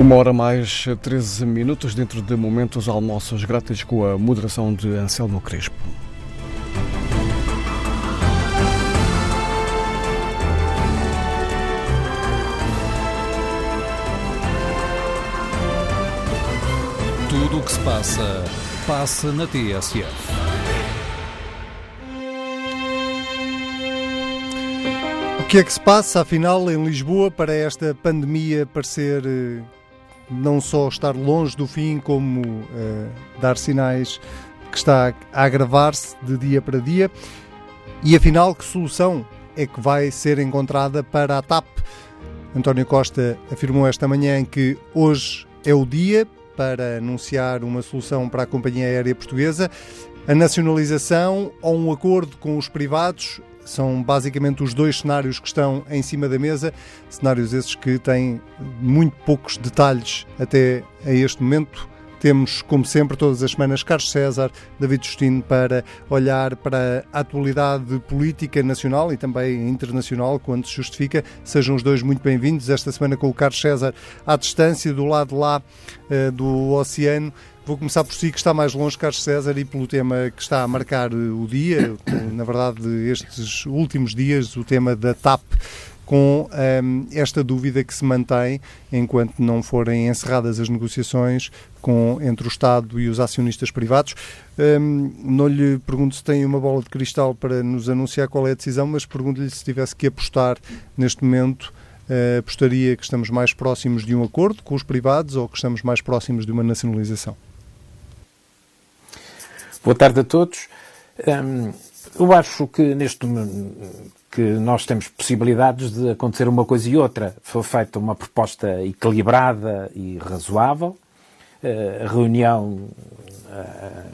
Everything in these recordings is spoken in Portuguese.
Uma hora mais 13 minutos dentro de momentos almoços grátis com a moderação de Anselmo Crespo. Tudo o que se passa, passa na TSF. O que é que se passa, afinal, em Lisboa para esta pandemia parecer eh, não só estar longe do fim, como uh, dar sinais que está a agravar-se de dia para dia? E afinal, que solução é que vai ser encontrada para a TAP? António Costa afirmou esta manhã que hoje é o dia para anunciar uma solução para a companhia aérea portuguesa. A nacionalização ou um acordo com os privados são basicamente os dois cenários que estão em cima da mesa, cenários esses que têm muito poucos detalhes até a este momento. Temos, como sempre, todas as semanas, Carlos César, David Justino, para olhar para a atualidade política nacional e também internacional, quando se justifica. Sejam os dois muito bem-vindos. Esta semana com o Carlos César à distância, do lado lá uh, do oceano. Vou começar por si, que está mais longe, Carlos César, e pelo tema que está a marcar eh, o dia, na verdade, estes últimos dias, o tema da TAP, com um, ehm, esta dúvida que se mantém enquanto não forem encerradas as negociações com, entre o Estado e os acionistas privados. Um, ehm, não lhe pergunto se tem uma bola de cristal para nos anunciar qual é a decisão, mas pergunto-lhe se tivesse que apostar neste momento. Uh, apostaria que estamos mais próximos de um acordo com os privados ou que estamos mais próximos de uma nacionalização? Boa tarde a todos. eu acho que neste que nós temos possibilidades de acontecer uma coisa e outra. Foi feita uma proposta equilibrada e razoável. Eh, a reunião eh,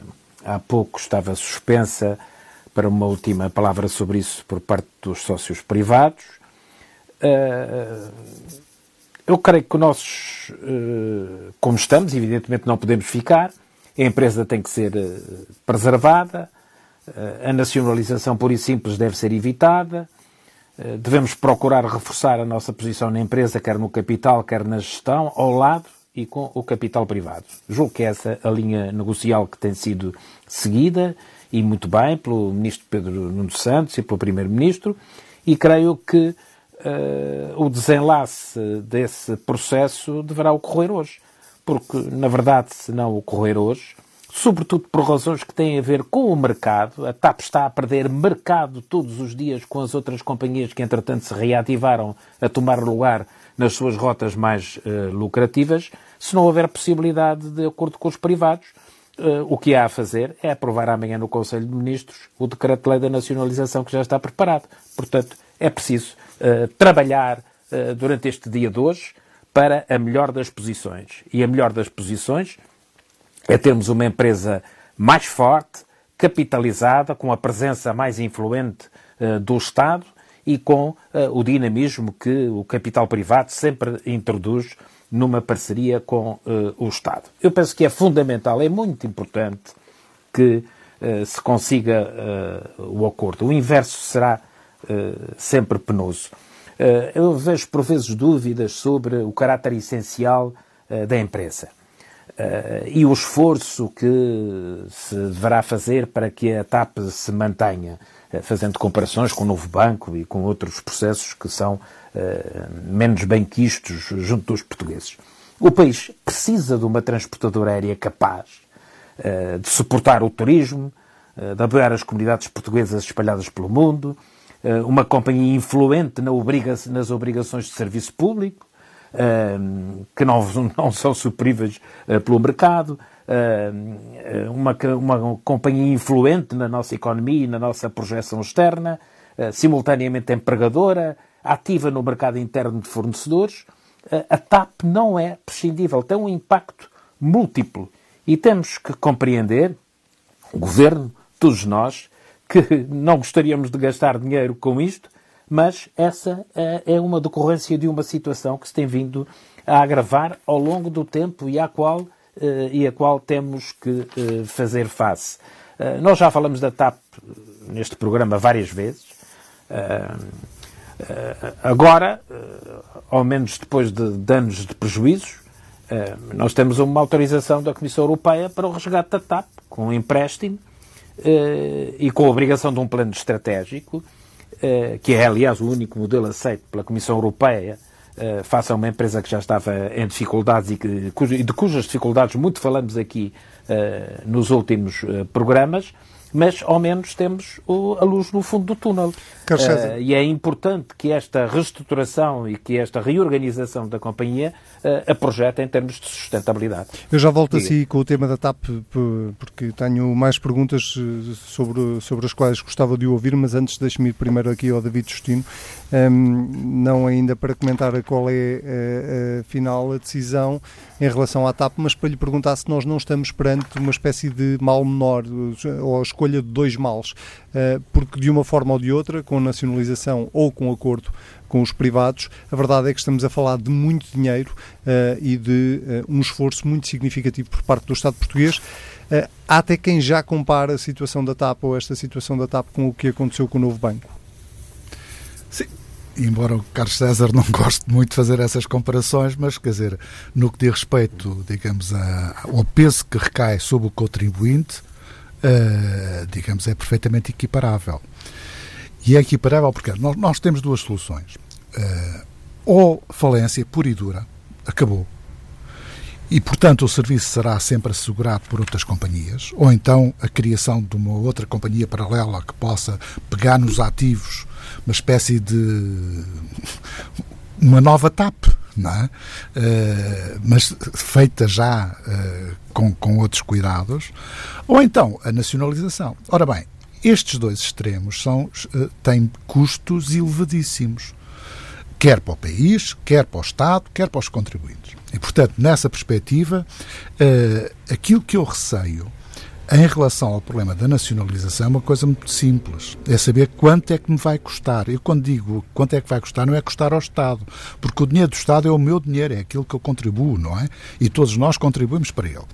há pouco estava suspensa para uma última palavra sobre isso por parte dos sócios privados. Eh, eu creio que nós, como estamos, evidentemente não podemos ficar, a empresa tem que ser preservada, a nacionalização pura e simples deve ser evitada, eh, devemos procurar reforçar a nossa posição na empresa, quer no capital, quer na gestão, ao lado e com o capital privado. Julgo que é essa a linha negocial que tem sido seguida, e muito bem, pelo Ministro Pedro Nuno Santos e pelo Primeiro-Ministro, e creio que uh, o desenlace desse processo deverá ocorrer hoje porque, na verdade, se não ocorrer hoje, sobretudo por razões que têm a ver com o mercado, a TAP está a perder mercado todos os dias com as outras companhias que, entretanto, se reativaram a tomar lugar nas suas rotas mais uh, lucrativas, se não houver possibilidade de acordo com os privados, uh, o que há a fazer é aprovar amanhã no Conselho de Ministros o decreto-lei da nacionalização que já está preparado. Portanto, é preciso uh, trabalhar durante este dia de hoje para a melhor das posições. E a melhor das posições é termos uma empresa mais forte, capitalizada, com a presença mais influente uh, do Estado e com uh, o dinamismo que o capital privado sempre introduz numa parceria com uh, o Estado. Eu penso que é fundamental, é muito importante que se consiga o acordo. O inverso será sempre penoso. Eu vejo por vezes dúvidas sobre o caráter essencial da empresa eh, e o esforço que se deverá fazer para que a TAP se mantenha, fazendo comparações com o novo banco e com outros processos que são menos bem quistos junto dos portugueses. O país precisa de uma transportadora aérea capaz de suportar o turismo, de apoiar as comunidades portuguesas espalhadas pelo mundo, uma companhia influente nas obrigações de serviço público, que não, não são supríveis eh, pelo mercado, uma, uma companhia influente na nossa economia e na nossa projeção externa, simultaneamente empregadora, ativa no mercado interno de fornecedores. A TAP não é prescindível, tem um impacto múltiplo e temos que compreender, o governo, todos nós, que não gostaríamos de gastar dinheiro com isto, mas essa eh, é uma decorrência de uma situação que se tem vindo a agravar ao longo do tempo e à qual, eh, e a qual temos que eh, fazer face. Nós já falamos da TAP neste programa várias vezes. Agora, ao menos depois de, de anos de prejuízos, nós temos uma autorização da Comissão Europeia para o resgate da TAP, com um empréstimo e com a obrigação de um plano estratégico, que é, aliás, o único modelo aceito pela Comissão Europeia uh, face a uma empresa que já estava em dificuldades e, que, de cujas dificuldades muito falamos aqui nos últimos programas mas ao menos temos o, a luz no fundo do túnel. Uh, e é importante que esta reestruturação e que esta reorganização da companhia uh, a projete em termos de sustentabilidade. Eu já volto Diga. assim com o tema da TAP, porque tenho mais perguntas eh, sobre, sobre as quais gostava de ouvir, mas antes deixe-me ir primeiro aqui ao David Justino, um, não ainda para comentar qual é, afinal, a decisão em relação à TAP, mas para lhe perguntar se nós não estamos perante uma espécie de mal menor, ou a escolha de dois males, uh, porque de uma forma ou de outra, com nacionalização ou com acordo com os privados, a verdade é que estamos a falar de muito dinheiro uh, e de uh, um esforço muito significativo por parte do Estado português. há até quem já compara a situação da TAP ou esta situação da TAP com o que aconteceu com o novo banco. Embora o Carlos César não goste muito de fazer essas comparações, mas quer dizer, no que diz respeito, digamos, a, ao peso que recai sobre o contribuinte, uh, digamos, é perfeitamente equiparável. E é equiparável porque nós, nós temos duas soluções. Uh, ou falência pura e dura, acabou, e, portanto, o serviço será sempre assegurado por outras companhias, ou então a criação de uma outra companhia paralela que possa pegar nos ativos, uma espécie de uma nova TAP, não é? Uh, mas feita já uh, com, com outros cuidados, ou então a nacionalização. Ora bem, estes dois extremos são, uh, têm custos elevadíssimos, quer para o país, quer para o Estado, quer para os contribuintes. E, portanto, nessa perspectiva, aquilo que eu receio em relação ao problema da nacionalização é uma coisa muito simples. É saber quanto é que me vai custar. Eu, quando digo quanto é que vai custar, não é custar ao Estado. Porque o dinheiro do Estado é o meu dinheiro, é aquilo que eu contribuo, não é? E todos nós contribuímos para ele.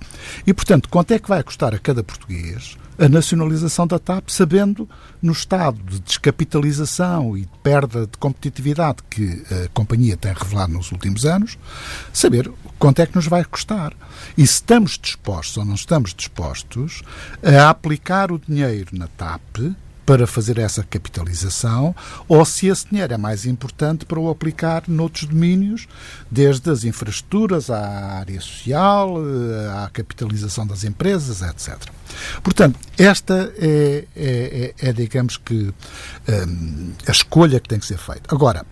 E, portanto, quanto é que vai custar a cada português a nacionalização da TAP, sabendo no estado de descapitalização e de perda de competitividade que a companhia tem revelado nos últimos anos, saber quanto é que nos vai custar. E se estamos dispostos ou não estamos dispostos a aplicar o dinheiro na TAP para fazer essa capitalização, ou se esse dinheiro é mais importante para o aplicar noutros domínios, desde as infraestruturas à área social, eh, à capitalização das empresas, etc. Portanto, esta é, é, é, é digamos que, um, a escolha que tem que ser feita. Agora,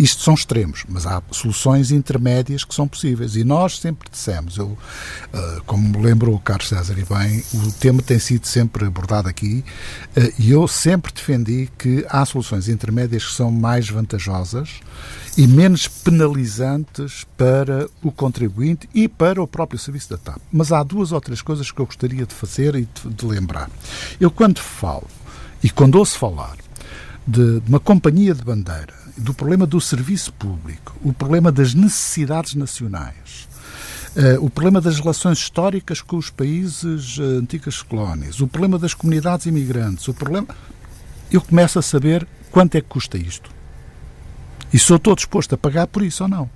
isto são extremos, mas há soluções intermédias que são possíveis. E nós sempre dissemos, eu, uh, como lembrou o Carlos César e bem, o tema tem sido sempre abordado aqui, uh, e eu sempre defendi que há soluções intermédias que são mais vantajosas e menos penalizantes para o contribuinte e para o próprio serviço da TAP. Mas há duas ou três coisas que eu gostaria de fazer e de, de lembrar. Eu, quando falo e quando ouço falar de, de uma companhia de bandeira do problema do serviço público, o problema das necessidades nacionais, uh, o problema das relações históricas com os países uh, antigas colónias, o problema das comunidades imigrantes, o problema. Eu começo a saber quanto é que custa isto. E sou estou disposto a pagar por isso ou não.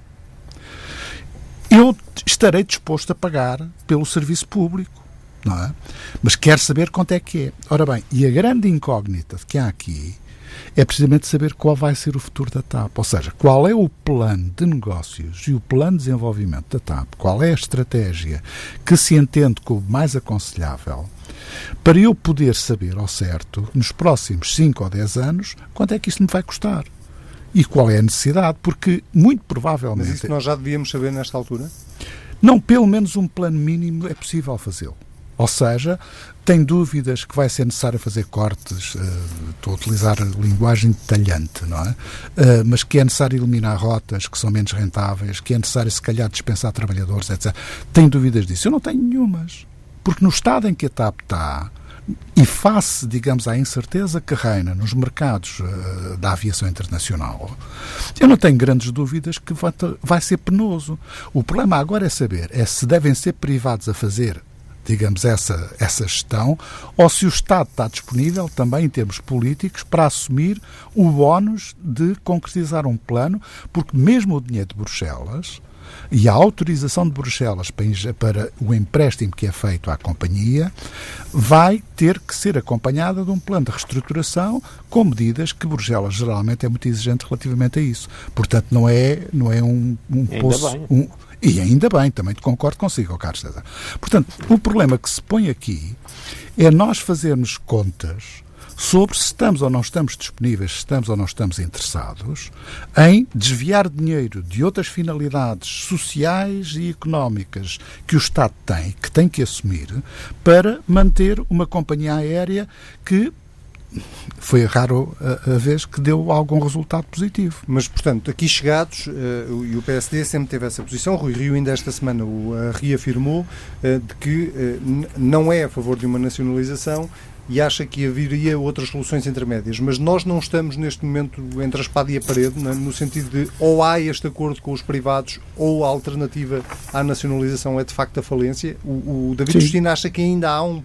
Eu estarei disposto a pagar pelo serviço público, não é? Mas quero saber quanto é que é. Ora bem, e a grande incógnita que há aqui é precisamente saber qual vai ser o futuro da TAP. Ou seja, qual é o plano de negócios e o plano de desenvolvimento da TAP, qual é a estratégia que se entende como mais aconselhável para eu poder saber ao certo, nos próximos 5 ou 10 anos, quanto é que isto me vai custar. E qual é a necessidade, porque muito provavelmente. Mas isso nós já devíamos saber nesta altura? Não, pelo menos um plano mínimo é possível fazê-lo. Ou seja, tem dúvidas que vai ser necessário fazer cortes, uh, estou a utilizar a linguagem detalhante, não é? Uh, mas que é necessário eliminar rotas que são menos rentáveis, que é necessário, se calhar, dispensar trabalhadores, etc. Tem dúvidas disso? Eu não tenho nenhumas. Porque no estado em que a TAP está, e face, digamos, à incerteza que reina nos mercados uh, da aviação internacional, eu não tenho grandes dúvidas que vai, vai ser penoso. O problema agora é saber é se devem ser privados a fazer digamos, essa, essa gestão, ou se o Estado está disponível também em termos políticos para assumir o ónus de concretizar um plano, porque mesmo o dinheiro de Bruxelas e a autorização de Bruxelas para o empréstimo que é feito à companhia vai ter que ser acompanhada de um plano de reestruturação com medidas que Bruxelas geralmente é muito exigente relativamente a isso. Portanto, não é, não é um, um poço. Um, e ainda bem, também concordo consigo, Carlos César. Portanto, o problema que se põe aqui é nós fazermos contas sobre se estamos ou não estamos disponíveis, se estamos ou não estamos interessados em desviar dinheiro de outras finalidades sociais e económicas que o Estado tem, que tem que assumir, para manter uma companhia aérea que foi raro a, a, vez que deu algum resultado positivo. Mas, portanto, aqui chegados, uh, e o PSD sempre teve essa posição, Rui Rio ainda esta semana o uh, reafirmou, uh, de que não é a favor de uma nacionalização e acha que haveria outras soluções intermédias. Mas nós não estamos neste momento entre a espada e a parede, né, no sentido de ou há este acordo com os privados ou a alternativa à nacionalização é de facto a falência. O, o David Justino acha que ainda há um,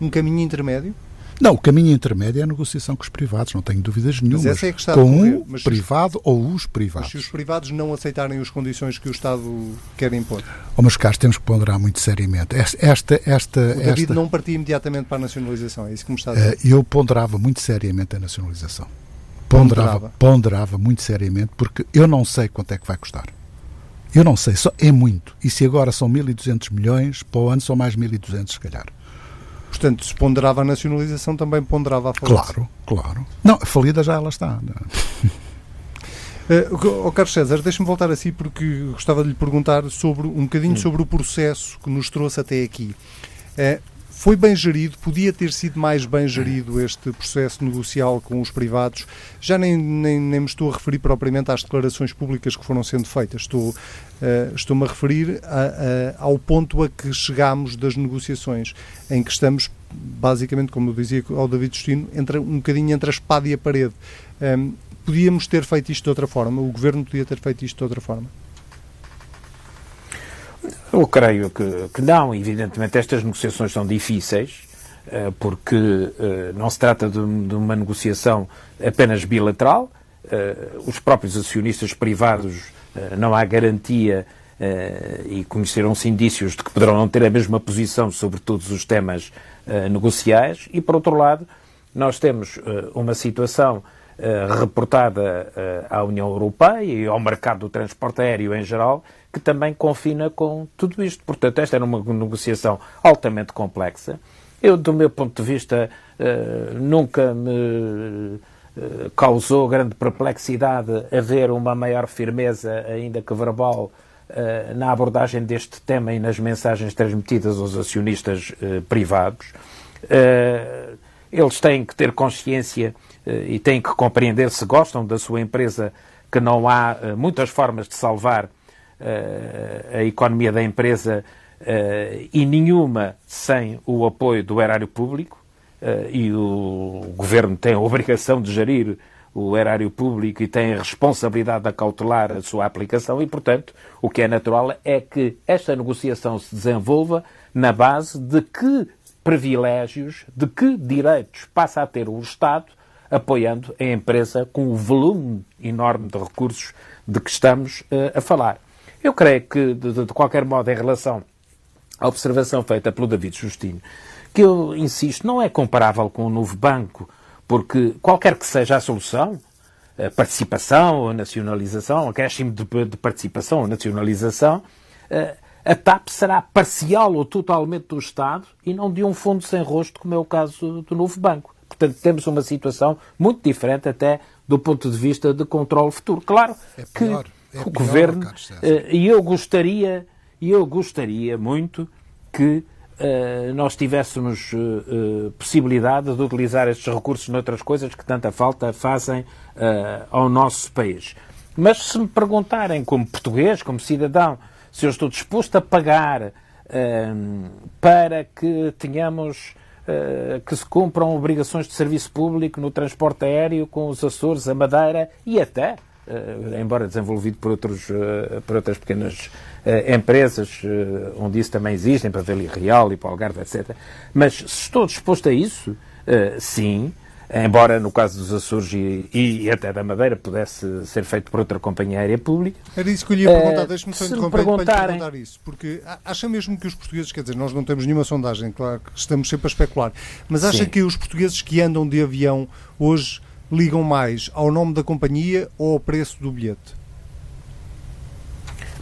um caminho intermédio? Não, o caminho intermédio é a negociação com os privados, não tenho dúvidas nenhuma. Mas essa é a questão com um mas, privado ou os privados. Mas se os privados não aceitarem as condições que o Estado quer impor? Oh, meus caros, temos que ponderar muito seriamente. Esta, esta, o David esta... não partia imediatamente para a nacionalização, é isso que me está a dizer? Uh, eu ponderava muito seriamente a nacionalização. Ponderava, ponderava, ponderava muito seriamente, porque eu não sei quanto é que vai custar. Eu não sei, só é muito. E se agora são 1.200 milhões, para o ano são mais 1.200 se calhar. Portanto, se ponderava a nacionalização, também ponderava a falência. Claro, claro. Não, a falida já ela está. Uh, oh, Carlos César, deixe-me voltar assim porque gostava de lhe perguntar sobre, um bocadinho Sim. sobre o processo que nos trouxe até aqui. Uh, foi bem gerido, podia ter sido mais bem gerido este processo negocial com os privados. Já nem, nem, nem me estou a referir propriamente às declarações públicas que foram sendo feitas, estou, uh, estou-me a referir a, a, ao ponto a que chegámos das negociações, em que estamos, basicamente, como eu dizia ao David Justino, entre, um bocadinho entre a espada e a parede. Um, ehm, podíamos ter feito isto de outra forma, o governo podia ter feito isto de outra forma. Eu creio que, que não. Evidentemente, estas negociações são difíceis, eh, porque eh, não se trata de, uma negociação apenas bilateral. Eh, os próprios acionistas privados não há garantia e conheceram-se indícios de que poderão não ter a mesma posição sobre todos os temas negociais. E, por outro lado, nós temos uma situação reportada à União Europeia e ao mercado do transporte aéreo em geral, que também confina com tudo isto. Portanto, esta era uma negociação altamente complexa. Eu, do meu ponto de vista, uh, nunca me uh, causou grande perplexidade haver uma maior firmeza, ainda que verbal, uh, na abordagem deste tema e nas mensagens transmitidas aos acionistas privados. eles têm que ter consciência e têm que compreender, se gostam da sua empresa, que não há muitas formas de salvar a economia da empresa uh, e nenhuma sem o apoio do erário público, uh, e o governo tem a obrigação de gerir o erário público e tem a responsabilidade de cautelar a sua aplicação e, portanto, o que é natural é que esta negociação se desenvolva na base de que privilégios, de que direitos passa a ter o Estado apoiando a empresa com o volume enorme de recursos de que estamos uh, a falar. Eu creio que, de, de, qualquer modo, em relação à observação feita pelo David Justino, que eu insisto, não é comparável com o novo banco, porque qualquer que seja a solução, a participação ou nacionalização, acréscimo de, de participação ou nacionalização, eh, a TAP será parcial ou totalmente do Estado e não de um fundo sem rosto, como é o caso do novo banco. Portanto, temos uma situação muito diferente até do ponto de vista de controle futuro. Claro é que é o governo eh, e eu gostaria e eu gostaria muito que uh, nós tivéssemos uh, possibilidade de utilizar estes recursos noutras coisas que tanta falta fazem ao nosso país. Mas se me perguntarem como português, como cidadão, se eu estou disposto a pagar para que tenhamos que se cumpram obrigações de serviço público no transporte aéreo com os Açores, a Madeira e até embora desenvolvido por, outros, por outras pequenas empresas, onde isso também existem, para Vila Real e para o Algarve, etc. Mas se estou disposto a isso, sim, embora no caso dos Açores e, e, até da Madeira pudesse ser feito por outra companhia aérea pública. Era isso que eu lhe ia perguntar, uh, deixe-me só interromper para lhe perguntar isso, porque acha mesmo que os portugueses, quer dizer, nós não temos nenhuma sondagem, claro que estamos sempre a especular, mas acha Sim. que os portugueses que andam de avião hoje ligam mais ao nome da companhia ou ao preço do bilhete?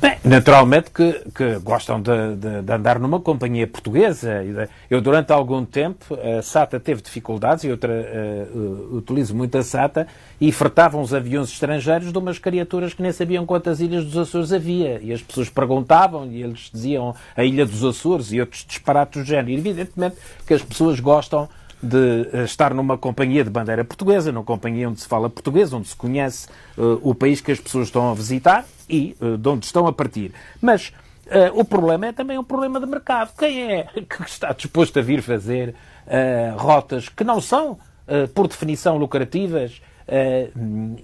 Bem, naturalmente que, que gostam de, de, de, andar numa companhia portuguesa. Eu, durante algum tempo, a SATA teve dificuldades, e outra uh, utilizo muito a SATA, e fretavam os aviões estrangeiros de umas criaturas que nem sabiam quantas ilhas dos Açores havia. E as pessoas perguntavam, e eles diziam a Ilha dos Açores e outros disparatos do género. E, evidentemente que as pessoas gostam de eh, estar numa companhia de bandeira portuguesa, numa companhia onde se fala português, onde se conhece uh, o país que as pessoas estão a visitar e uh, de onde estão a partir. Mas uh, o problema é também um problema de mercado. Quem é que está disposto a vir fazer rotas que não são, por definição, lucrativas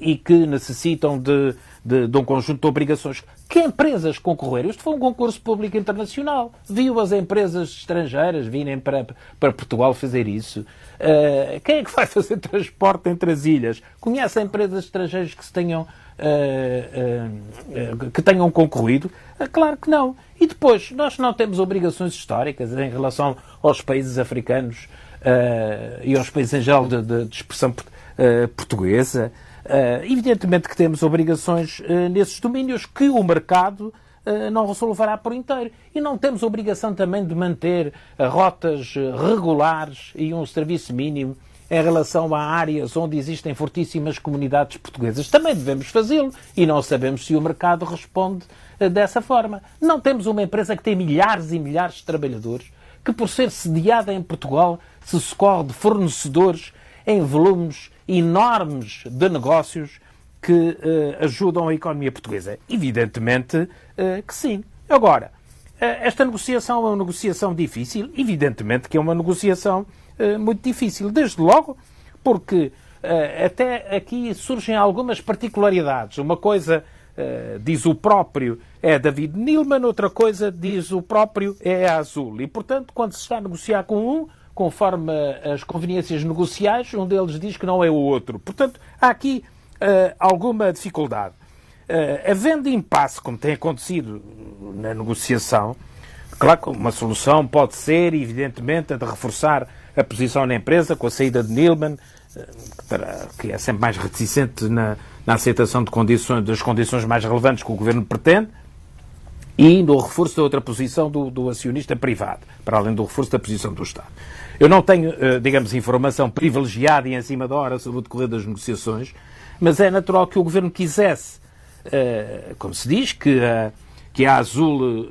e que necessitam de de, de, um conjunto de obrigações. Que empresas concorreram? Isto foi um concurso público internacional. Viu as empresas estrangeiras virem para, para Portugal fazer isso? Uh, quem é que vai fazer transporte entre as ilhas? Conhece empresas estrangeiras que se tenham, uh, que tenham concorrido? claro que não. E depois, nós não temos obrigações históricas em relação aos países africanos e aos países em geral de, de expressão portuguesa. Uh, evidentemente que temos obrigações uh, nesses domínios que o mercado não resolverá por inteiro. E não temos obrigação também de manter rotas regulares e um serviço mínimo em relação a áreas onde existem fortíssimas comunidades portuguesas. Também devemos fazê-lo e não sabemos se o mercado responde dessa forma. Não temos uma empresa que tem milhares e milhares de trabalhadores que, por ser sediada em Portugal, se socorre de fornecedores em volumes enormes de negócios que uh, ajudam a economia portuguesa? Evidentemente uh, que sim. Agora, uh, esta negociação é uma negociação difícil? Evidentemente que é uma negociação muito difícil. Desde logo, porque até aqui surgem algumas particularidades. Uma coisa, diz o próprio, é David Nilman, outra coisa, diz o próprio, é Azul. E, portanto, quando se está a negociar com um, conforme as conveniências negociais, um deles diz que não é o outro. Portanto, há aqui uh, alguma dificuldade. Uh, havendo impasse, como tem acontecido na negociação, claro que uma solução pode ser, evidentemente, a de reforçar a posição na empresa com a saída de Nilman, uh, que é sempre mais reticente na, na aceitação de condições, das condições mais relevantes que o Governo pretende, e no reforço da outra posição do, do acionista privado, para além do reforço da posição do Estado. Eu não tenho, eh, digamos, informação privilegiada e em cima da hora sobre o decorrer das negociações, mas é natural que o Governo quisesse, eh, como se diz, que a, que a Azul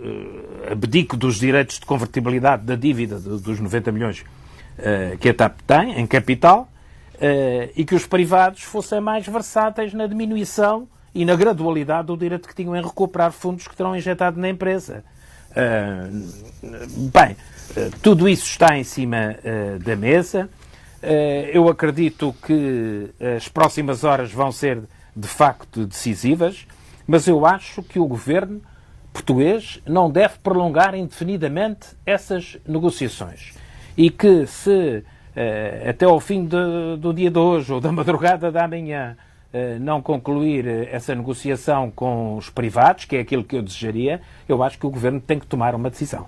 eh, abdique dos direitos de convertibilidade da dívida dos 90 milhões que a TAP tem em capital e que os privados fossem mais versáteis na diminuição e na gradualidade do direito que tinham em recuperar fundos que terão injetado na empresa. Bem, eh, tudo isso está em cima uh, da mesa. Eu acredito que as próximas horas vão ser de facto decisivas, mas eu acho que o governo português não deve prolongar indefinidamente essas negociações. E que se até ao fim de, do dia de hoje ou da madrugada da manhã não concluir essa negociação com os privados, que é aquilo que eu desejaria, eu acho que o governo tem que tomar uma decisão.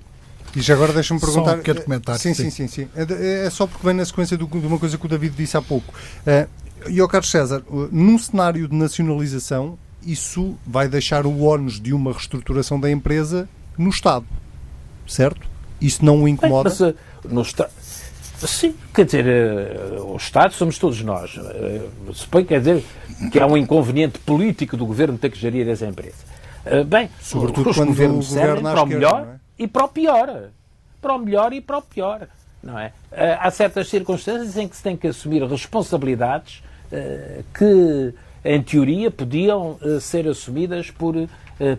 E já agora deixa-me perguntar. Só um pequeno comentário. Sim, sim, sim. sim. É, é, só porque vem na sequência de uma coisa que o David disse há pouco. E ao Carlos César, num cenário de nacionalização, isso vai deixar o ónus de uma reestruturação da empresa no Estado. Certo? Isso não o incomoda? Bem, mas, no Estado. Sim, quer dizer, uh, o Estado somos todos nós. Uh, suponho, quer dizer, que há um inconveniente político do governo ter que gerir essa empresa. Uh, bem, Sobretudo os quando governos servem para o melhor e para o pior. Para o melhor e para o pior. Não é? Eh, há certas circunstâncias em que se tem que assumir responsabilidades que, em teoria, podiam ser assumidas por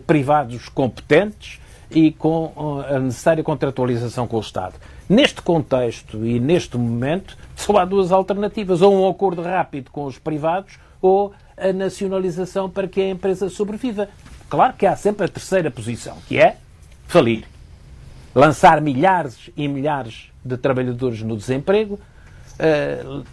privados competentes e com a necessária contratualização com o Estado. Neste contexto e neste momento, só há duas alternativas: ou um acordo rápido com os privados, ou a nacionalização para que a empresa sobreviva. Claro que há sempre a terceira posição, que é falir. Lançar milhares e milhares de trabalhadores no desemprego, uh,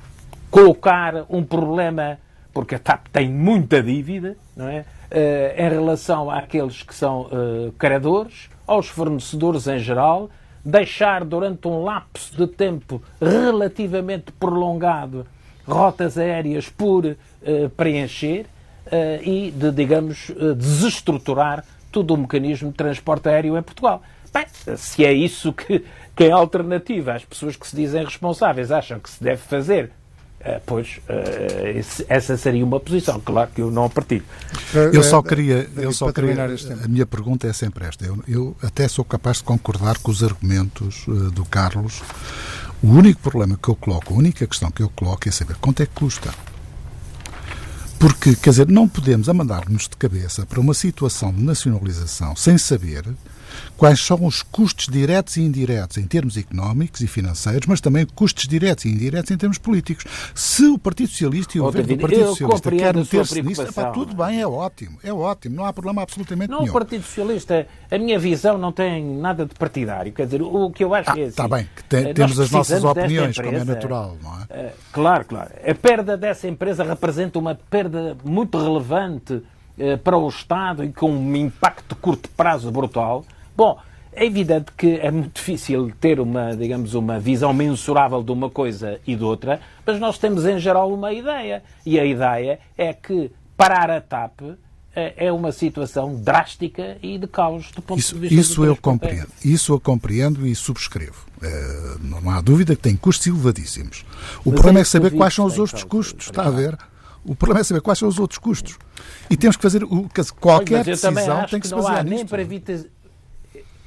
colocar um problema, porque a TAP tem muita dívida, não é? Uh, em relação àqueles que são uh, credores, aos fornecedores em geral, deixar durante um lapso de tempo relativamente prolongado rotas aéreas por uh, preencher uh, e de, digamos, uh, desestruturar todo o mecanismo de transporte aéreo em Portugal. Bem, se é isso que, que, em alternativa, as pessoas que se dizem responsáveis acham que se deve fazer pois uh, essa seria uma posição, claro que eu não a partilho. Eu só queria, eu só queria a minha pergunta é sempre esta. Eu, eu, até sou capaz de concordar com os argumentos uh, do Carlos. O único problema que eu coloco, a única questão que eu coloco é saber quanto é que custa. Porque, quer dizer, não podemos amandar-nos de cabeça para uma situação de nacionalização sem saber quais são os custos diretos e indiretos em termos económicos e financeiros, mas também custos diretos e indiretos em termos políticos. Se o Partido Socialista e o governo do Partido Socialista querem meter-se nisso, epá, tudo bem, é ótimo, é ótimo, não há problema absolutamente não, nenhum. Não, o Partido Socialista, a minha visão não tem nada de partidário, quer dizer, o que eu acho ah, é assim... Está bem, que tem, temos as nossas opiniões, empresa, como é natural, não é? Uh, claro, claro. A perda dessa empresa representa uma perda muito relevante uh, para o Estado e com um impacto de curto prazo brutal. Bom, é evidente que é muito difícil ter uma, digamos, uma visão mensurável de uma coisa e de outra, mas nós temos em geral uma ideia. E a ideia é que parar a TAP eh, é uma situação drástica e de caos do ponto isso, de vista Isso eu compreendo. Isso eu compreendo e subscrevo. É, não há dúvida que tem custos elevadíssimos. O mas problema é, saber quais são os outros custos. Está a ver? O problema é saber quais são os outros custos. E temos que fazer o, qualquer decisão tem que, que se basear nisto. Nem para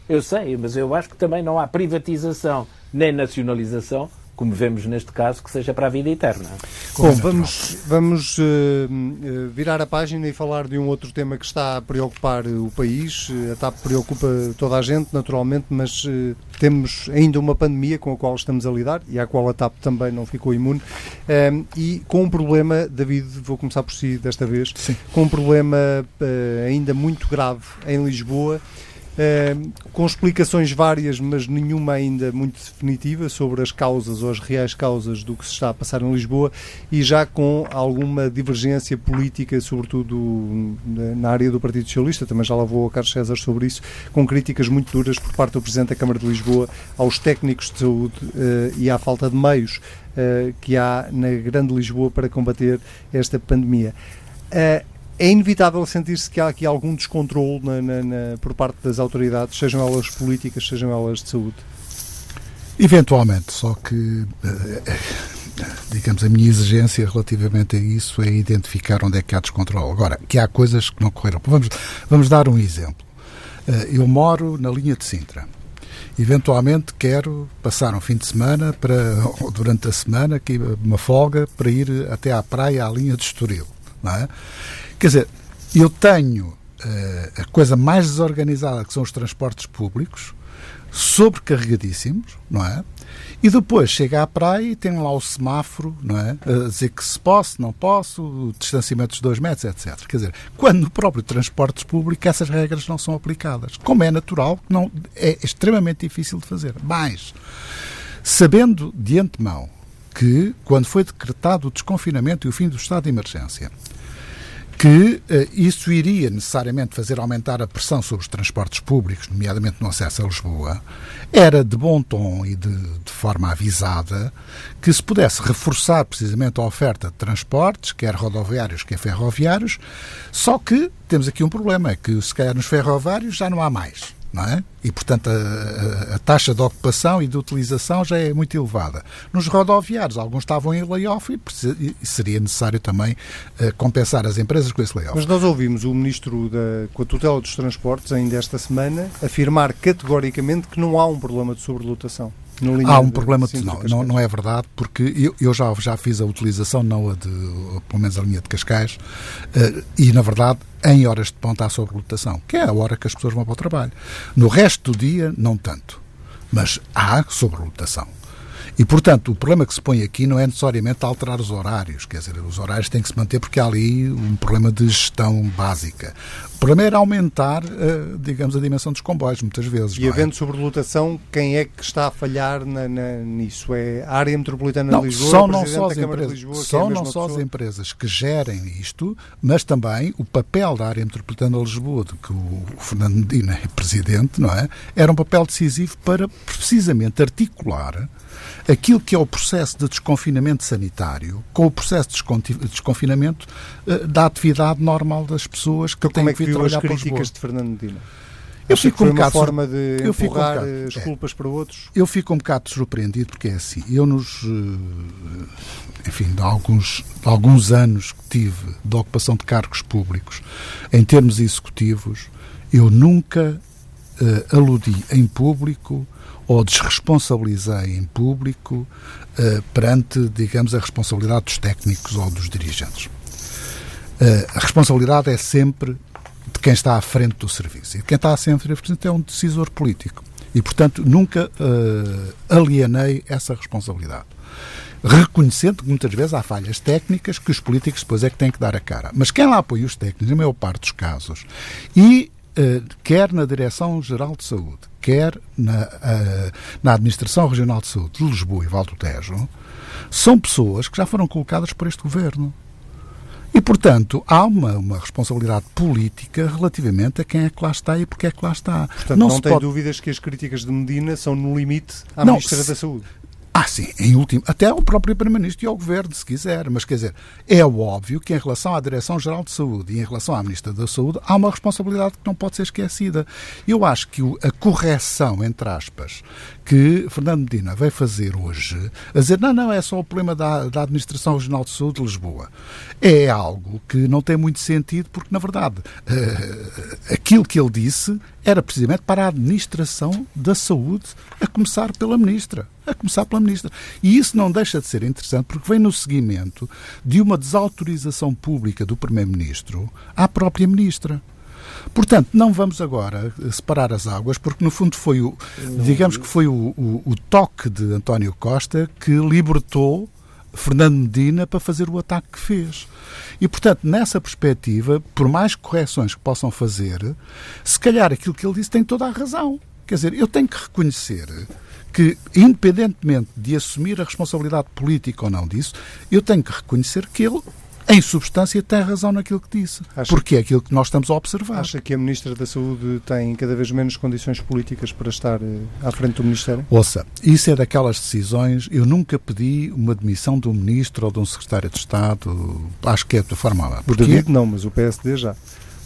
eu sei, mas eu acho que também não há privatização nem nacionalização, como vemos neste caso, que seja para a vida eterna. Bom, vamos, vamos uh, virar a página e falar de um outro tema que está a preocupar o país. A TAP preocupa toda a gente, naturalmente, mas uh, temos ainda uma pandemia com a qual estamos a lidar e à qual a TAP também não ficou imune. Um, e com um problema, David, vou começar por si desta vez, Sim. com um problema uh, ainda muito grave em Lisboa com explicações várias, mas nenhuma ainda muito definitiva sobre as causas ou as reais causas do que se está a passar em Lisboa e já com alguma divergência política, sobretudo na área do Partido Socialista, também já lá vou a Carlos César sobre isso, com críticas muito duras por parte do Presidente da Câmara de Lisboa aos técnicos de saúde uh, e à falta de meios uh, que há na Grande Lisboa para combater esta pandemia. É inevitável sentir-se que há aqui algum descontrole na, na, na, por parte das autoridades, sejam elas políticas, sejam elas de saúde? Eventualmente, só que, eh, digamos, a minha exigência relativamente a isso é identificar onde é que há descontrole. Agora, que há coisas que não correram. Vamos, vamos dar um exemplo. Eh, eu moro na linha de Sintra. Eventualmente quero passar um fim de semana para, durante a semana, uma folga para ir até à praia à linha de Estoril. Não é? Quer dizer, eu tenho uh, a coisa mais desorganizada que são os transportes públicos, sobrecarregadíssimos, não é? E depois chega à praia e tem lá o semáforo, não é? A dizer que se posso, não posso, distanciamentos de 2 metros, etc. Quer dizer, quando no próprio transporte público essas regras não são aplicadas. Como é natural, não, é extremamente difícil de fazer. Mas, sabendo de antemão que, quando foi decretado o desconfinamento e o fim do estado de emergência, que uh, isso iria necessariamente fazer aumentar a pressão sobre os transportes públicos, nomeadamente no acesso a Lisboa, era de bom tom e de, de, forma avisada que se pudesse reforçar precisamente a oferta de transportes, quer rodoviários, quer ferroviários, só que temos aqui um problema, é que se calhar nos ferroviários já não há mais é? E, portanto, a, a, taxa de ocupação e de utilização já é muito elevada. Nos rodoviários, alguns estavam em layoff e, e seria necessário também uh, compensar as empresas com esse layoff. Mas nós ouvimos o Ministro da, com a tutela dos transportes, ainda esta semana, afirmar categoricamente que não há um problema de sobrelotação. Há um problema de, não, não, não, é verdade, porque eu, eu, já, já fiz a utilização, não a de, pelo menos a linha de Cascais, uh, e na verdade, em horas de ponta há sobrelotação, que é a hora que as pessoas vão para o trabalho. No resto do dia, não tanto, mas há sobrelotação. E, portanto, o problema que se põe aqui não é necessariamente alterar os horários, quer dizer, os horários têm que se manter porque há ali um problema de gestão básica. O problema era aumentar, uh, digamos, a dimensão dos comboios, muitas vezes. E é? havendo sobrelotação, quem é que está a falhar na, na, nisso? É a área metropolitana não, de Lisboa? São não só, as empresas, Lisboa, são é não só as empresas que gerem isto, mas também o papel da área metropolitana de Lisboa, de que o Fernando Medina é presidente, não é? Era um papel decisivo para precisamente articular aquilo que é o processo de desconfinamento sanitário com o processo de desconfinamento uh, da atividade normal das pessoas que então, têm que, vir trabalhar as críticas de Fernando Medina? Eu fico foi um uma forma de eu empurrar um bocado, as culpas é. para outros? Eu fico um bocado surpreendido porque é assim, eu nos enfim, de alguns, de alguns anos que tive de ocupação de cargos públicos em termos executivos, eu nunca uh, aludi em público ou desresponsabilizei em público uh, perante, digamos, a responsabilidade dos técnicos ou dos dirigentes. Uh, a responsabilidade é sempre de quem está à frente do serviço. E quem está à frente é um decisor político. E, portanto, nunca uh, alienei essa responsabilidade. Reconhecendo que muitas vezes há falhas técnicas que os políticos depois é que têm que dar a cara. Mas quem lá apoia os técnicos, na maior parte dos casos, e quer na Direção-Geral de Saúde, quer na, uh, na Administração Regional de Saúde de Lisboa e Valdo Tejo, são pessoas que já foram colocadas por este governo. E, portanto, há uma, uma responsabilidade política relativamente a quem é que lá está e porque é que lá está. Portanto, não, não tem pode... dúvidas que as críticas de Medina são no limite à não, Ministra se... da Saúde. Ah, sim, em último, até ao próprio Primeiro-Ministro e ao Governo, se quiser, mas quer dizer, é óbvio que em relação à Direção-Geral de Saúde e em relação à Ministra da Saúde há uma responsabilidade que não pode ser esquecida. Eu acho que a correção, entre aspas, que Fernando Medina veio fazer hoje, a dizer, não, não, é só o problema da, da Administração Regional de Saúde de Lisboa, é algo que não tem muito sentido, porque, na verdade, uh, aquilo que ele disse era precisamente para a Administração da Saúde, a começar pela Ministra a começar pela Ministra. E isso não deixa de ser interessante porque vem no seguimento de uma desautorização pública do Primeiro-Ministro à própria Ministra. Portanto, não vamos agora separar as águas, porque no fundo foi o, digamos que foi o, o, o toque de António Costa que libertou Fernando Medina para fazer o ataque que fez. E, portanto, nessa perspectiva, por mais correções que possam fazer, se calhar aquilo que ele disse tem toda a razão. Quer dizer, eu tenho que reconhecer que, independentemente de assumir a responsabilidade política ou não disso, eu tenho que reconhecer que ele em substância, tem razão naquilo que disse. Acha, porque é aquilo que nós estamos a observar. Acha que a Ministra da Saúde tem cada vez menos condições políticas para estar eh, à frente do Ministério? Ouça, isso é daquelas decisões. Eu nunca pedi uma demissão de um Ministro ou de um Secretário de Estado. Acho que é de forma. Porque... O David não, mas o PSD já.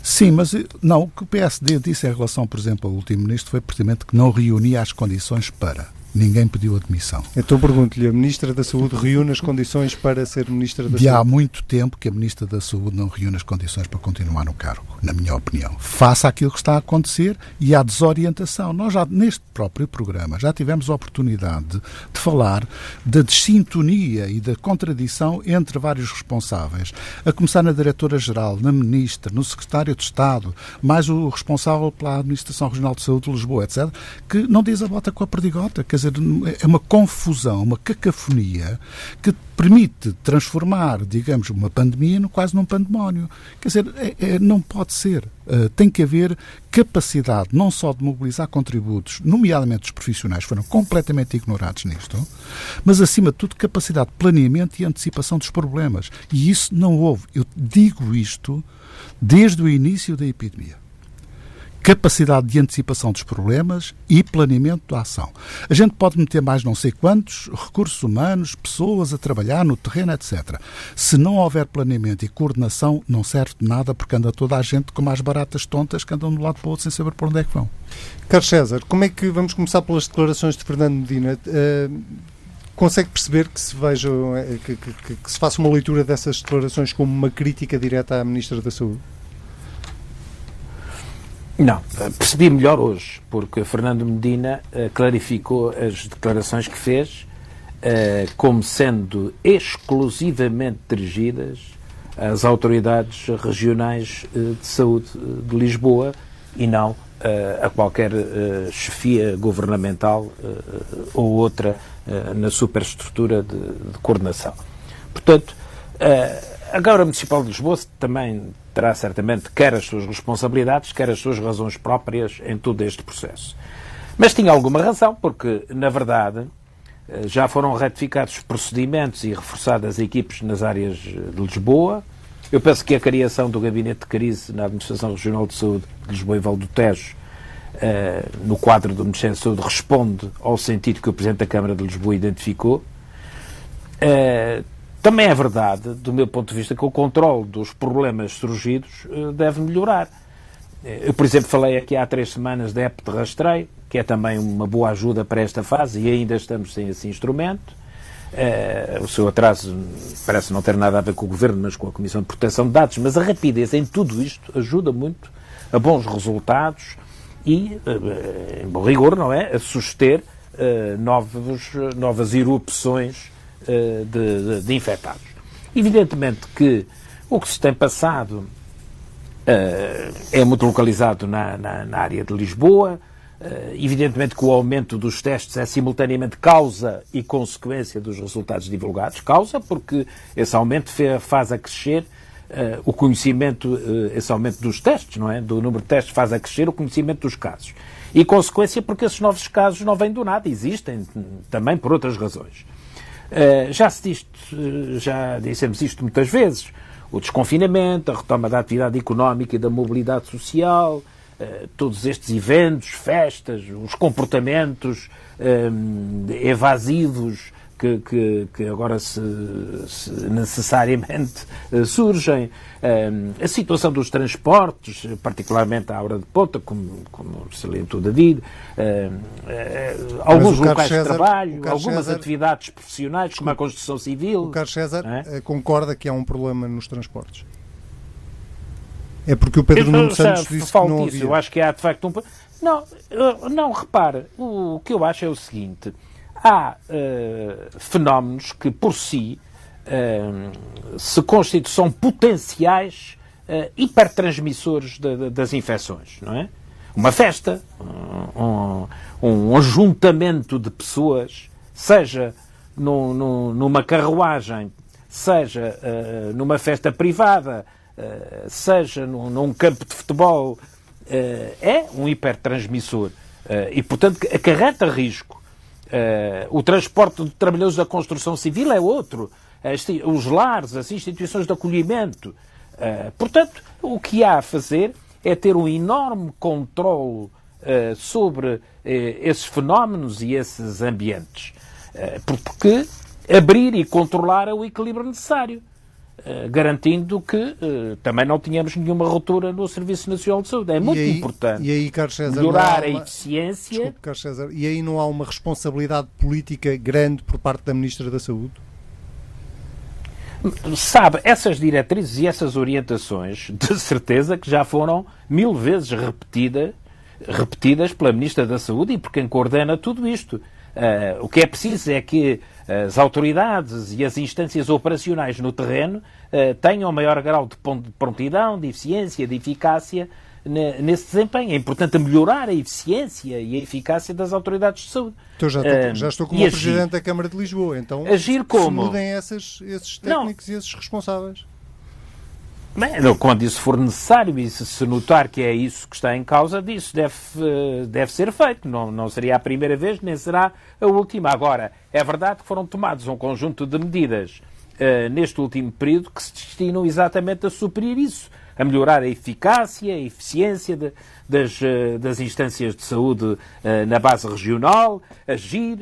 Sim, mas eh, não, o que o PSD disse em relação, por exemplo, ao último ministro foi precisamente que não reunia as condições para. Ninguém pediu admissão. Então pergunto-lhe, a Ministra da Saúde reúne as condições para ser Ministra da De Saúde? há muito tempo que a Ministra da Saúde não reúne as condições para continuar no cargo, na minha opinião. Faça aquilo que está a acontecer e há desorientação. Nós já, neste próprio programa, já tivemos a oportunidade de, de falar da desintonia e da contradição entre vários responsáveis, a começar na Diretora-Geral, na Ministra, no Secretário de Estado, mais o responsável pela Administração Regional de Saúde de Lisboa, etc., que não diz a bota com a perdigota, que dizer, é uma confusão, uma cacofonia que permite transformar, digamos, uma pandemia no quase num pandemónio. Quer dizer, é, é, não pode ser. Uh, tem que haver capacidade não só de mobilizar contributos, nomeadamente os profissionais, foram completamente ignorados nisto, mas acima de tudo capacidade de planeamento e antecipação dos problemas. E isso não houve. Eu digo isto desde o início da epidemia capacidade de antecipação dos problemas e planeamento da ação. A gente pode meter mais não sei quantos recursos humanos, pessoas a trabalhar no terreno, etc. Se não houver planeamento e coordenação, não serve de nada porque anda toda a gente com mais baratas tontas que andam de um lado para o outro sem saber por onde é que vão. Carlos César, como é que vamos começar pelas declarações de Fernando Medina? Uh, consegue perceber que se veja eh, que, que, que se faça uma leitura dessas declarações como uma crítica direta à Ministra da Saúde? Não, percebi melhor hoje, porque Fernando Medina uh, clarificou as declarações que fez uh, como sendo exclusivamente dirigidas às autoridades regionais uh, de saúde de Lisboa e não a qualquer chefia governamental ou outra na superestrutura de, de coordenação. Portanto, a Câmara Municipal de Lisboa também terá certamente quer as suas responsabilidades, quer as suas razões próprias em todo este processo. Mas tinha alguma razão, porque, na verdade, já foram retificados procedimentos e reforçadas equipes nas áreas de Lisboa, eu penso que a criação do gabinete de crise na Administração Regional de Saúde de Lisboa e Val do Tejo, uh, no quadro do Ministério da Saúde, responde ao sentido que o Presidente da Câmara de Lisboa identificou. Também é verdade, do meu ponto de vista, que o controle dos problemas surgidos uh, deve melhorar. Eu, por exemplo, falei aqui há três semanas da app de rastreio, que é também uma boa ajuda para esta fase e ainda estamos sem esse instrumento. Uh, o seu atraso parece não ter nada a ver com o Governo, mas com a Comissão de Proteção de Dados. Mas a rapidez em tudo isto ajuda muito a bons resultados e, em bom rigor, não é? A suster novos, novas erupções de, de, de, infectados. Evidentemente que o que se tem passado é muito localizado na, na, na área de Lisboa, eh, evidentemente que o aumento dos testes é simultaneamente causa e consequência dos resultados divulgados. Causa porque esse aumento faz a crescer uh, o conhecimento, uh, esse aumento dos testes, não é? Do número de testes faz a crescer o conhecimento dos casos. E consequência porque esses novos casos não vêm do nada, existem também por outras razões. Uh, já se diz, já dissemos isto muitas vezes, o desconfinamento, a retoma da atividade económica e da mobilidade social, eh, todos estes eventos, festas, os comportamentos eh, evasivos que, que, que, agora se, se necessariamente uh, surgem, um, a situação dos transportes, particularmente à hora de ponta, como, como salientou David, uh, alguns locais César, de trabalho, algumas César, atividades profissionais, como a construção civil. O Carlos César é? concorda que há um problema nos transportes? É porque o Pedro Nuno Santos disse que não havia. Eu acho que há de facto um... Não, não, repare, o que eu acho é o seguinte, há uh, fenómenos que por si uh, se constituem, são potenciais uh, hipertransmissores de, de, das infecções, não é? Uma festa, um, um ajuntamento de pessoas, seja numa carruagem, seja numa festa privada, eh, seja num, num, campo de futebol, uh, é um hipertransmissor uh, e, portanto, acarreta risco. O transporte de trabalhadores da construção civil é outro. os lares, as instituições de acolhimento. portanto, o que há a fazer é ter um enorme controle sobre esses fenómenos e esses ambientes. porque abrir e controlar é o equilíbrio necessário. Eh, garantindo que uh, também não tínhamos nenhuma ruptura no Serviço Nacional de Saúde. É muito aí, importante e aí, César, melhorar uma... a eficiência. Desculpe, César, e aí não há uma responsabilidade política grande por parte da Ministra da Saúde? Sabe, essas diretrizes e essas orientações, de certeza que já foram mil vezes repetidas, repetidas pela Ministra da Saúde e por quem coordena tudo isto. Uh, o que é preciso é que as autoridades e as instâncias operacionais no terreno uh, tenham maior grau de prontidão, de eficiência, de eficácia nesse desempenho. É importante melhorar a eficiência e a eficácia das autoridades de saúde. Então já estou, já estou como Presidente da Câmara de Lisboa. Então agir como? se mudem essas, esses técnicos Não. e esses responsáveis. Bem, quando isso for necessário e se notar que é isso que está em causa, disso deve, deve ser feito. Não, não seria a primeira vez, nem será a última. Agora, é verdade que foram tomados um conjunto de medidas uh, neste último período que se destinam exatamente a suprir isso, a melhorar a eficácia, a eficiência de, das, uh, das instâncias de saúde uh, na base regional, agir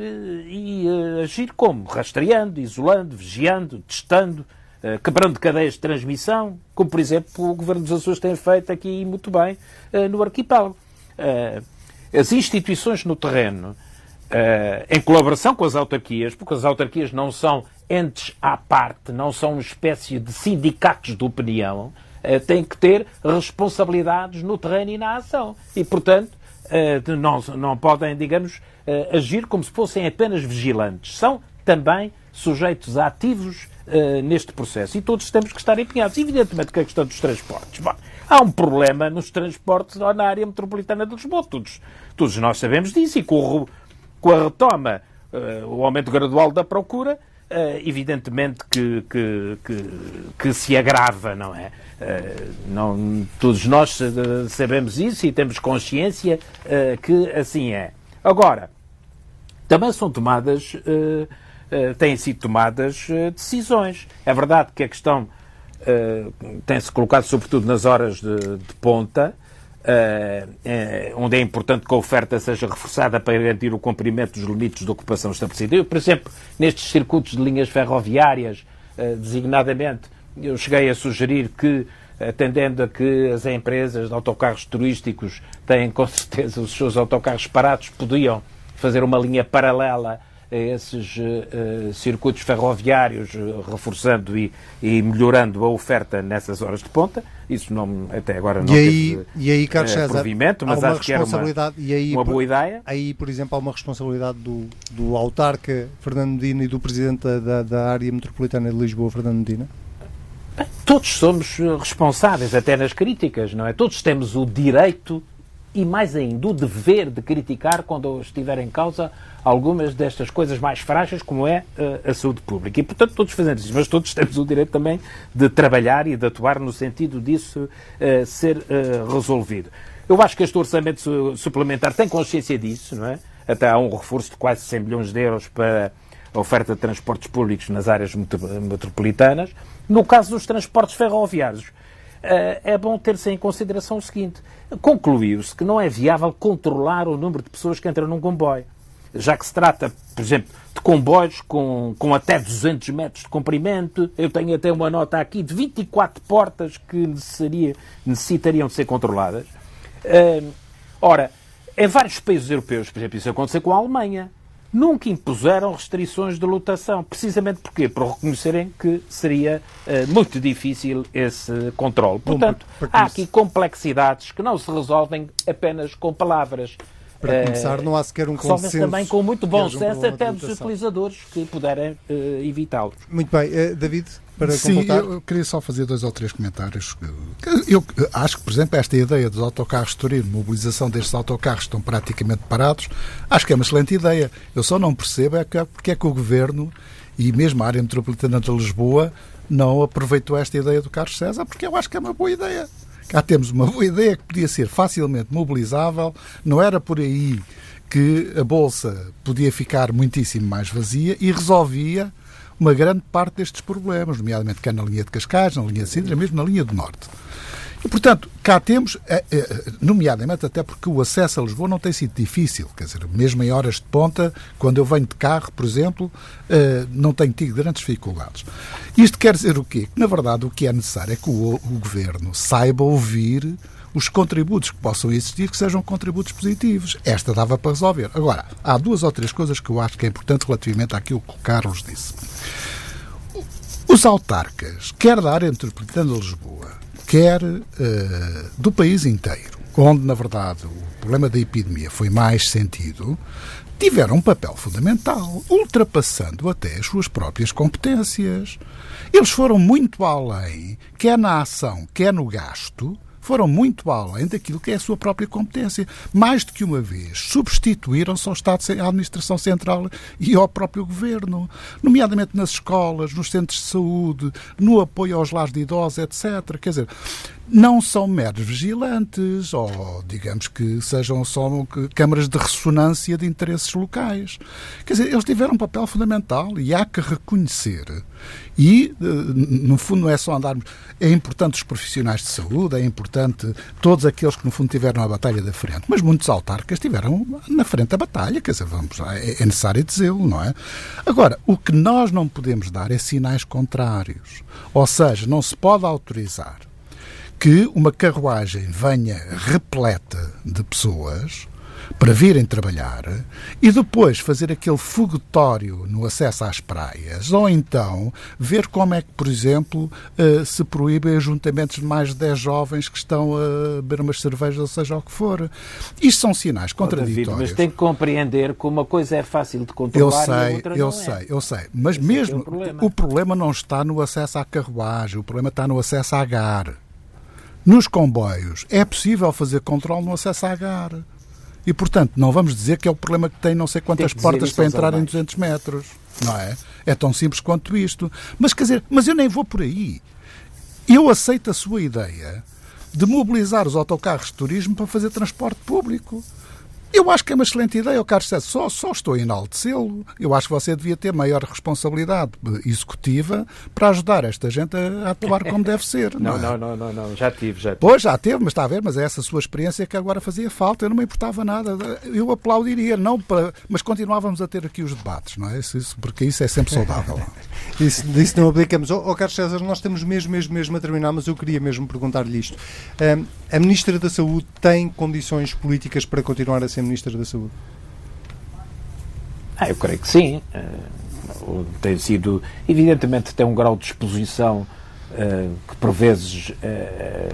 e agir como? Rastreando, isolando, vigiando, testando eh, quebrando cadeias de transmissão, como por exemplo o Governo dos Açores tem feito aqui muito bem eh, no arquipélago. Eh, as instituições no terreno, em colaboração com as autarquias, porque as autarquias não são entes à parte, não são uma espécie de sindicatos de opinião, têm que ter responsabilidades no terreno e na ação. E, portanto, não, não podem, digamos, agir como se fossem apenas vigilantes. São também sujeitos ativos uh, neste processo. E todos temos que estar empenhados. Evidentemente que a questão dos transportes. Bom, há um problema nos transportes na área metropolitana de Lisboa. Todos, todos nós sabemos disso. E com, o, com a retoma, uh, o aumento gradual da procura, Uh, evidentemente que, que, que, que, se agrava, não é? Não, todos nós sabemos isso e temos consciência que assim é. Agora, também são tomadas, têm sido tomadas decisões. É verdade que a questão tem-se colocado sobretudo nas horas de, de ponta, uh, onde é importante que a oferta seja reforçada para garantir o cumprimento dos limites de ocupação estabelecida. Eu, por exemplo, nestes circuitos de linhas ferroviárias, uh, designadamente, eu cheguei a sugerir que, atendendo a que as empresas de autocarros turísticos têm com certeza os seus autocarros parados, podiam fazer uma linha paralela a esses uh, circuitos ferroviários, reforçando e, e, melhorando a oferta nessas horas de ponta. Isso não, até agora não e aí, teve e aí, Carlos César, provimento, mas acho que era uma, e aí, uma boa ideia. Aí, por exemplo, há uma responsabilidade do, do autarca Fernando Medina e do presidente da, da área metropolitana de Lisboa, Fernando Medina? Todos somos responsáveis, até nas críticas, não é? Todos temos o direito e mais ainda o dever de criticar quando estiver em causa algumas destas coisas mais frágeis, como é uh, a saúde pública. E, portanto, todos fazemos isso, mas todos temos o direito também de trabalhar e de atuar no sentido disso uh, ser uh, resolvido. Eu acho que este orçamento suplementar tem consciência disso, não é? Até há um reforço de quase 100 milhões de euros para a oferta de transportes públicos nas áreas metropolitanas. No caso dos transportes ferroviários, é bom ter-se em consideração o seguinte: concluiu-se que não é viável controlar o número de pessoas que entram num comboio. Já que se trata, por exemplo, de comboios com, com até 200 metros de comprimento, eu tenho até uma nota aqui de 24 portas que necessaria, necessitariam de ser controladas. Uh, ora, em vários países europeus, por exemplo, isso aconteceu com a Alemanha nunca impuseram restrições de lotação. Precisamente porquê? Por reconhecerem que seria uh, muito difícil esse controle. Portanto, Bom, há aqui complexidades que não se resolvem apenas com palavras. Para uh, começar, não há sequer um consenso. também com muito bom senso até dos utilizadores que puderem uh, evitá-los. Muito bem. David, para Sim, completar? eu queria só fazer dois ou três comentários. Eu acho que, por exemplo, esta ideia dos autocarros de turismo, mobilização destes autocarros que estão praticamente parados, acho que é uma excelente ideia. Eu só não percebo é que, porque é que o Governo e mesmo a área metropolitana de Lisboa não aproveitou esta ideia do Carlos César, porque eu acho que é uma boa ideia. Cá temos uma boa ideia que podia ser facilmente mobilizável, não era por aí que a Bolsa podia ficar muitíssimo mais vazia e resolvia uma grande parte destes problemas, nomeadamente cá na linha de Cascais, na linha de Sintra, mesmo na linha do Norte. E, portanto, cá temos, eh, eh, nomeadamente até porque o acesso a Lisboa não tem sido difícil, quer dizer, mesmo em horas de ponta, quando eu venho de carro, por exemplo, eh, não tenho tido grandes dificuldades. Isto quer dizer o quê? Que, na verdade, o que é necessário é que o, o Governo saiba ouvir os contributos que possam existir que sejam contributos positivos. Esta dava para resolver. Agora, há duas ou três coisas que eu acho que é importante relativamente àquilo que o Carlos disse. Os autarcas, quer da área de Lisboa, quer uh, do país inteiro, onde, na verdade, o problema da epidemia foi mais sentido, tiveram um papel fundamental, ultrapassando até as suas próprias competências. Eles foram muito além, quer na ação, quer no gasto, foram muito além daquilo que é a sua própria competência. Mais do que uma vez, substituíram-se ao Estado, à Administração Central e ao próprio Governo, nomeadamente nas escolas, nos centros de saúde, no apoio aos lares de idosos, etc. Quer dizer, não são meros vigilantes ou, digamos que sejam só câmaras de ressonância de interesses locais. Quer dizer, eles tiveram um papel fundamental e há que reconhecer e, eh, no fundo, não é só andarmos. É importante os profissionais de saúde, é importante todos aqueles que, no fundo, tiveram a batalha da frente. Mas muitos autarcas estiveram na frente da batalha, quer dizer, vamos, é, é necessário dizê-lo, não é? Agora, o que nós não podemos dar é sinais contrários. Ou seja, não se pode autorizar que uma carruagem venha repleta de pessoas para virem trabalhar e depois fazer aquele foguetório no acesso às praias, ou então ver como é que, por exemplo, eh, se proíbem ajuntamentos de mais de 10 jovens que estão a beber umas cervejas, ou seja o que for. Isto são sinais contraditórios. Oh, David, mas tem que compreender que uma coisa é fácil de controlar eu sei, e a outra eu não sei, é. Eu sei, Mas Esse é mesmo é o, problema. o problema não está no acesso à carruagem, o problema está no acesso à gar. Nos comboios é possível fazer controle no acesso à gar. E, portanto, não vamos dizer que é o problema que tem não sei quantas portas para entrar em alemães. 200 metros. Não é? É tão simples quanto isto. Mas, quer dizer, mas eu nem vou por aí. Eu aceito a sua ideia de mobilizar os autocarros de turismo para fazer transporte público. Eu acho que é uma excelente ideia, o Carlos César. Só, só estou a enaltecê-lo. Eu acho que você devia ter maior responsabilidade executiva para ajudar esta gente a atuar como deve ser. Não, é? não, não, não, não, já tive, já tive. Pois, já teve, mas está a ver, mas é essa sua experiência que agora fazia falta. Eu não me importava nada. Eu aplaudiria, não para... mas continuávamos a ter aqui os debates, não é? Isso, isso- porque isso é sempre saudável. Isso, disso não aplicamos. Ó oh, Carlos César, nós estamos mesmo, mesmo, mesmo a terminar, mas eu queria mesmo perguntar-lhe isto. Ahm, a Ministra da Saúde tem condições políticas para continuar a ser Ministra da Saúde? Ah, eu creio que sim. O- tem sido, evidentemente, tem um grau de exposição eh, que por vezes eh,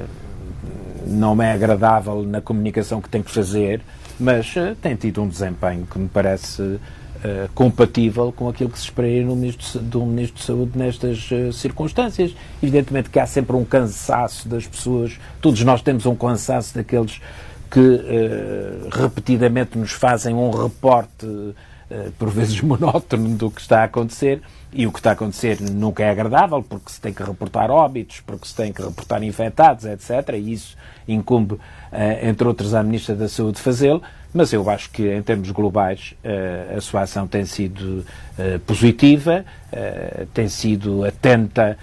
não é agradável na comunicação que tem que fazer, mas tem tido um desempenho que me parece compatível com aquilo que se esperaria no ministro de, um Ministro de Saúde nestas eh, circunstâncias. Evidentemente que há sempre um cansaço das pessoas, todos nós temos um cansaço daqueles que eh, repetidamente nos fazem um reporte eh, por vezes monótono do que está a acontecer e o que está a acontecer nunca é agradável porque se tem que reportar óbitos, porque se tem que reportar infectados, etc. E isso incumbe, eh, entre outros, à Ministra da Saúde fazê-lo, mas eu acho que em termos globais eh, a sua ação tem sido eh, positiva, eh, tem sido atenta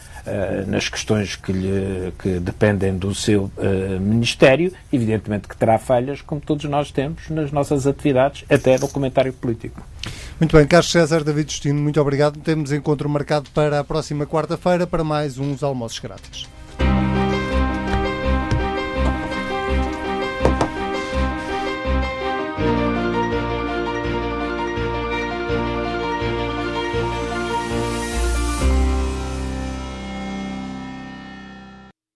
nas questões que, lhe, que dependem do seu Ministério, evidentemente que terá falhas, como todos nós temos nas nossas atividades, até no comentário político. Muito bem, Carlos César, David Justino, muito obrigado. Temos encontro marcado para a próxima quarta-feira para mais uns almoços grátis.